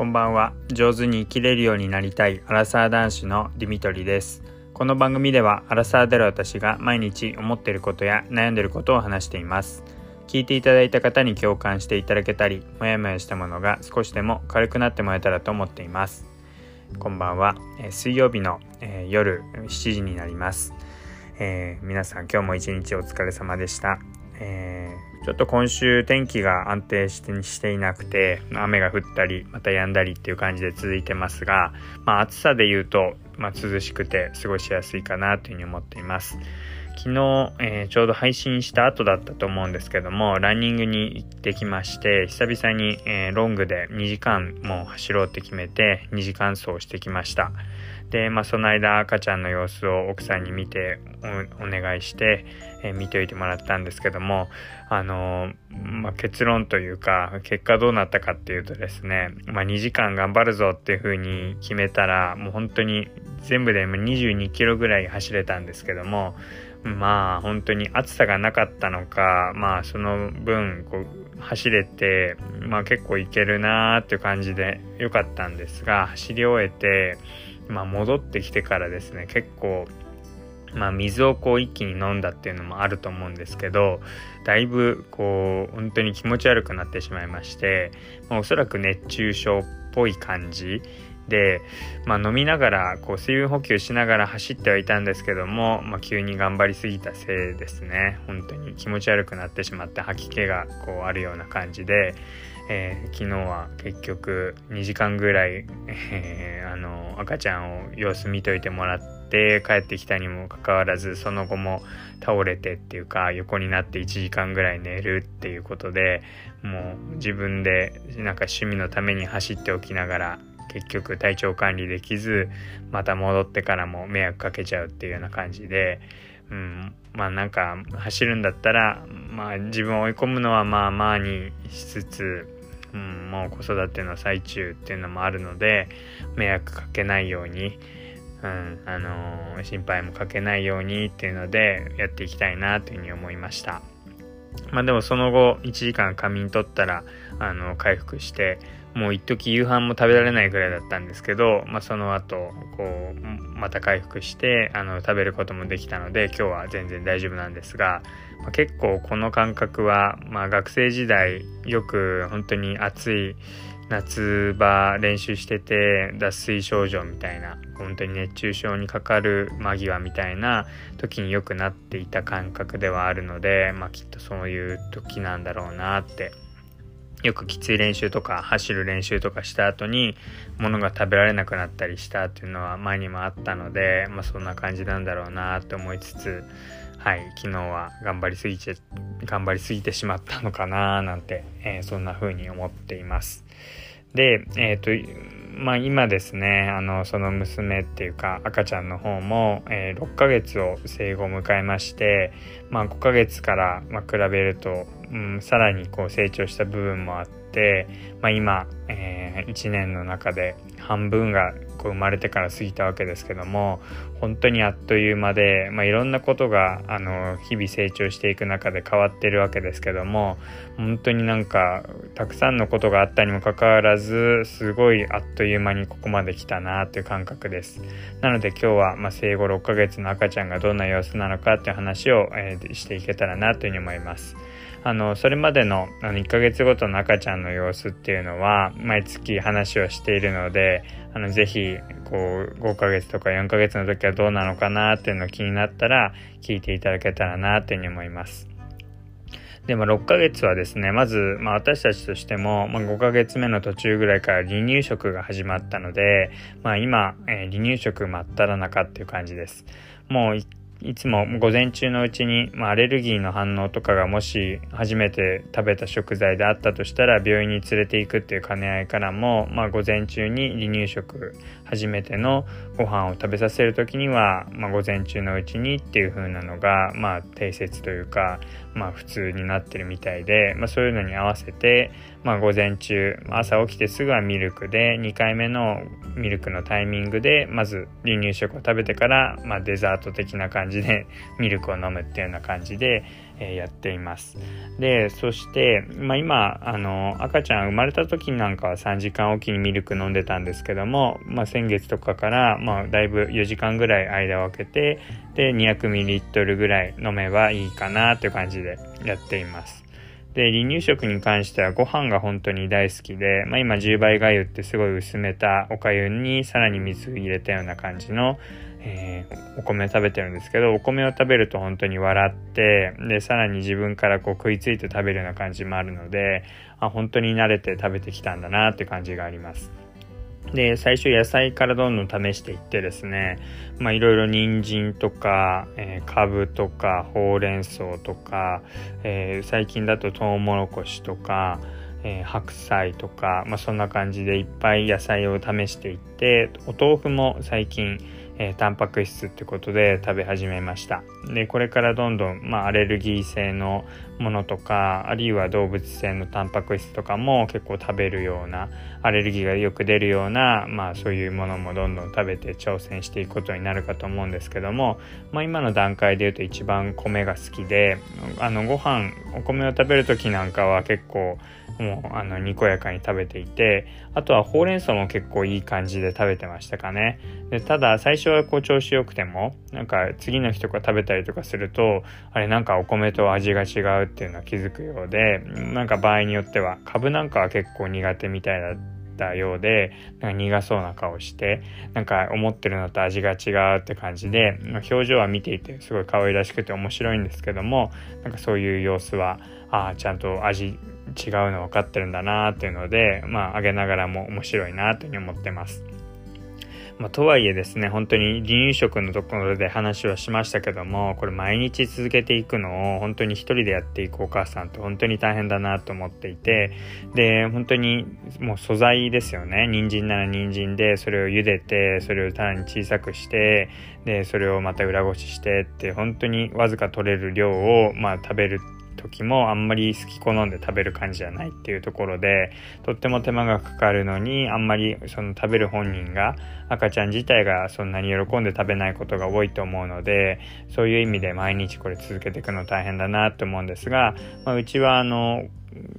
こんばんは。上手に生きれるようになりたいアラサー男子のディミトリです。この番組ではアラサーである私が毎日思っていることや悩んでいることを話しています。聞いていただいた方に共感していただけたりもやもやしたものが少しでも軽くなってもらえたらと思っています。こんばんは、え、水曜日の、えー、夜7時になります、えー、皆さん今日も一日お疲れ様でした、えーちょっと今週天気が安定してしていなくて、雨が降ったり、また止んだりっていう感じで続いてますが、まあ暑さで言うと、まあ涼しくて過ごしやすいかなというふうに思っています。昨日、えー、ちょうど配信した後だったと思うんですけども、ランニングに行ってきまして、久々に、えー、ロングで2時間も走ろうって決めて、2時間走してきました。で、まあ、その間赤ちゃんの様子を奥さんに見てお願いして、えー、見ておいてもらったんですけども、あのー、まあ、結論というか、結果どうなったかっていうとですね、まあ、2時間頑張るぞっていう風に決めたら、もう本当に全部で22キロぐらい走れたんですけども、まあ本当に暑さがなかったのか、まあその分こう走れて、まあ結構いけるなーっていう感じで良かったんですが、走り終えて、まあ、戻ってきてからですね結構まあ、水をこう一気に飲んだっていうのもあると思うんですけどだいぶこう本当に気持ち悪くなってしまいまして、まあ、おそらく熱中症っぽい感じで、まあ、飲みながらこう水分補給しながら走ってはいたんですけども、まあ、急に頑張りすぎたせいですね。本当に気持ち悪くなってしまって吐き気がこうあるような感じでえー、昨日は結局2時間ぐらい、えー、あの赤ちゃんを様子見といてもらって帰ってきたにもかかわらずその後も倒れてっていうか横になって1時間ぐらい寝るっていうことでもう自分でなんか趣味のために走っておきながら結局体調管理できずまた戻ってからも迷惑かけちゃうっていうような感じで、うん、まあなんか走るんだったら、まあ、自分を追い込むのはまあまあにしつつうん、もう子育ての最中っていうのもあるので迷惑かけないように、うんあのー、心配もかけないようにっていうのでやっていきたいなというふうに思いました。まあでもその後1時間仮眠取ったらあの回復してもう一時夕飯も食べられないぐらいだったんですけど、まあ、その後こうまた回復してあの食べることもできたので今日は全然大丈夫なんですが、まあ、結構この感覚は、まあ、学生時代よく本当に暑い夏場練習してて脱水症状みたいな本当に熱中症にかかる間際みたいな時によくなっていた感覚ではあるので、まあ、きっとそういう時なんだろうなってよくきつい練習とか走る練習とかした後に物が食べられなくなったりしたっていうのは前にもあったので、まあ、そんな感じなんだろうなって思いつつはい昨日は頑張りすぎて頑張りすぎてしまったのかななんて、えー、そんな風に思っています。でえっ、ー、とまあ今ですねあのその娘っていうか赤ちゃんの方も、えー、6ヶ月を生後を迎えまして、まあ、5ヶ月から、ま、比べると、うん、さらにこう成長した部分もあって、まあ、今、えー、1年の中で半分がこう生まれてから過ぎたわけですけども本当にあっという間で、まあ、いろんなことがあの日々成長していく中で変わってるわけですけども本当になんかたくさんのことがあったにもかかわらずすごいあっという間にここまで来たなという感覚です。なので今日はま生後6ヶ月の赤ちゃんがどんな様子なのかっていう話を、えー、していけたらなというふうに思います。あのそれまでのあの1ヶ月ごとの赤ちゃんの様子っていうのは毎月話をしているのであのぜひこう5ヶ月とか4ヶ月の時はどうなのかなっていうのを気になったら聞いていただけたらなというふうに思います。で、まあ、6ヶ月はですね、まず、まあ、私たちとしても、まあ、5ヶ月目の途中ぐらいから離乳食が始まったので、まあ、今、えー、離乳食真っ只中っていう感じです。もういつも午前中のうちに、まあ、アレルギーの反応とかがもし初めて食べた食材であったとしたら病院に連れていくっていう兼ね合いからも、まあ、午前中に離乳食初めてのご飯を食べさせる時には、まあ、午前中のうちにっていう風なのが、まあ、定説というか、まあ普通になってるみたいで、まあそういうのに合わせて、まあ午前中、朝起きてすぐはミルクで、2回目のミルクのタイミングで、まず離乳食を食べてから、まあデザート的な感じで ミルクを飲むっていうような感じで、えやっています。で、そして、まあ、今、あの、赤ちゃん生まれた時なんかは3時間おきにミルク飲んでたんですけども、まあ、先月とかから、まあ、だいぶ4時間ぐらい間を空けて、で、200ml ぐらい飲めばいいかなという感じでやっています。で、離乳食に関してはご飯が本当に大好きで、まあ、今10倍がゆってすごい薄めたおかゆにさらに水入れたような感じのえー、お米食べてるんですけどお米を食べると本当に笑ってでさらに自分からこう食いついて食べるような感じもあるのであ本当に慣れて食べてきたんだなって感じがあります。で最初野菜からどんどん試していってですねまあいろいろ人参とか、えー、カブとかほうれん草とか、えー、最近だとトウモロコシとか、えー、白菜とか、まあ、そんな感じでいっぱい野菜を試していってお豆腐も最近えー、タンパク質ってことで食べ始めました。でこれからどんどん、まあ、アレルギー性のものとかあるいは動物性のタンパク質とかも結構食べるようなアレルギーがよく出るような、まあ、そういうものもどんどん食べて挑戦していくことになるかと思うんですけども、まあ、今の段階で言うと一番米が好きであのご飯お米を食べる時なんかは結構もうあのにこやかに食べていてあとはほうれん草も結構いい感じで食べてましたかね。でただ最初はこう調子良くてもなんか次の日とか食べたりとかするとあれなんかお米と味が違うっていうのは気づくようでなんか場合によっては株なんかは結構苦手みたいだったようでなんか苦そうな顔してなんか思ってるのと味が違うって感じで表情は見ていてすごい可愛らしくて面白いんですけどもなんかそういう様子はああちゃんと味違うの分かってるんだなっていうので、まあ、あげながらも面白いなというふうに思ってます。まあ、とはいえですね、本当に離乳食のところで話はしましたけども、これ毎日続けていくのを本当に一人でやっていくお母さんって本当に大変だなと思っていて、で、本当にもう素材ですよね。人参なら人参で、それを茹でて、それをさらに小さくして、で、それをまた裏ごししてって、本当にわずか取れる量を、まあ食べるって時もあんまり好き好んで食べる感じじゃないっていうところでとっても手間がかかるのにあんまりその食べる本人が赤ちゃん自体がそんなに喜んで食べないことが多いと思うのでそういう意味で毎日これ続けていくの大変だなと思うんですが、まあ、うちはあの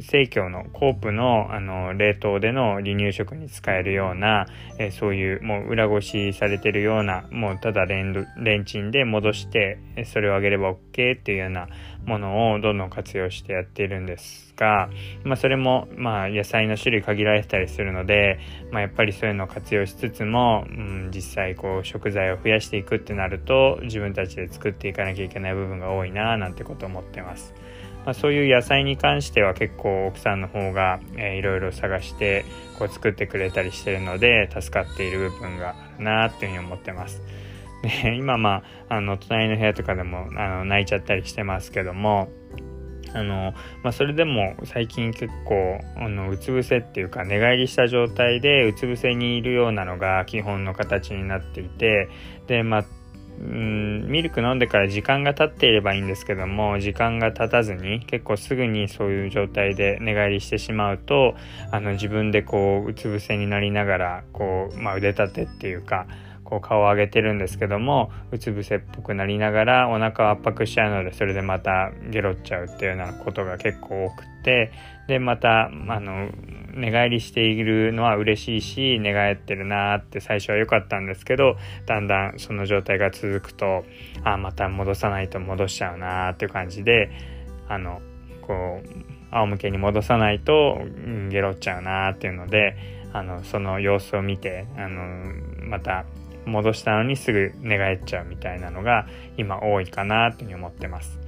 生協のコープのあの冷凍での離乳食に使えるような、え、そういうもう裏ごしされてるようなもうただレンレンチンで戻してそれをあげれば OK っていうようなものをどんどん活用してやっているんですが、まあ、それもまあ野菜の種類限られてたりするので、まあ、やっぱりそういうのを活用しつつも、うん、実際こう食材を増やしていくってなると自分たちで作っていかなきゃいけない部分が多いななんてこと思ってます。まあ、そういう野菜に関しては結構奥さんの方が、いろいろ探してこう作ってくれたりしてるので助かっている部分があるなっていうふうに思ってます。で今まああの隣の部屋とかでもあの泣いちゃったりしてますけどもあの、まあ、それでも最近結構あのうつ伏せっていうか寝返りした状態でうつ伏せにいるようなのが基本の形になっていてでまあうんミルク飲んでから時間が経っていればいいんですけども時間が経たずに結構すぐにそういう状態で寝返りしてしまうとあの自分でこううつ伏せになりながらこう、まあ、腕立てっていうかこう顔を上げてるんですけどもうつ伏せっぽくなりながらお腹を圧迫しちゃうのでそれでまたゲロっちゃうっていうようなことが結構多くてでまたあの寝返りしているのは嬉しいし寝返ってるなーって最初は良かったんですけどだんだんその状態が続くとあまた戻さないと戻しちゃうなーっていう感じであのこう仰向けに戻さないと、ゲロっちゃうなーっていうのであのその様子を見てあのまた戻したのにすぐ寝返っちゃうみたいなのが今多いかなというふうに思ってます。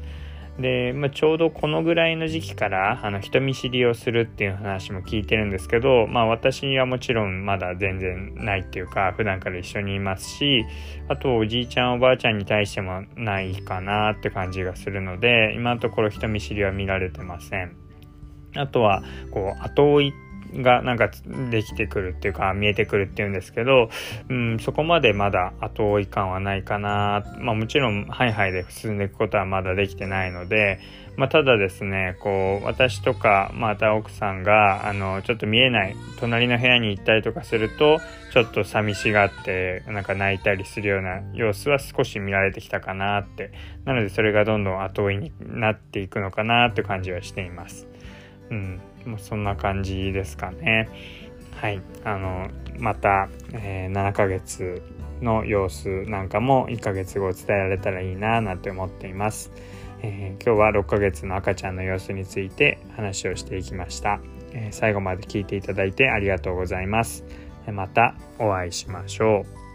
で、まあ、ちょうどこのぐらいの時期からあの人見知りをするっていう話も聞いてるんですけど、まあ、私にはもちろんまだ全然ないっていうか普段から一緒にいますしあとおじいちゃんおばあちゃんに対してもないかなって感じがするので今のところ人見知りは見られてません。あとはこう後追いがなんかできてくるっていうか見えてくるっていうんですけど、うん、そこまでまだ後追い感はないかな。まあもちろんハイハイで進んでいくことはまだできてないので、まあ、ただですねこう私とかまた奥さんがあのちょっと見えない隣の部屋に行ったりとかするとちょっと寂しがってなんか泣いたりするような様子は少し見られてきたかなって。なのでそれがどんどん後追いになっていくのかなって感じはしています。うん、もうそんな感じですかね。はい、あのまた、えー、7ヶ月の様子なんかも1ヶ月後伝えられたらいいななんて思っています。えー、今日は6ヶ月の赤ちゃんの様子について話をしていきました。えー、最後まで聞いていただいてありがとうございます。またお会いしましょう。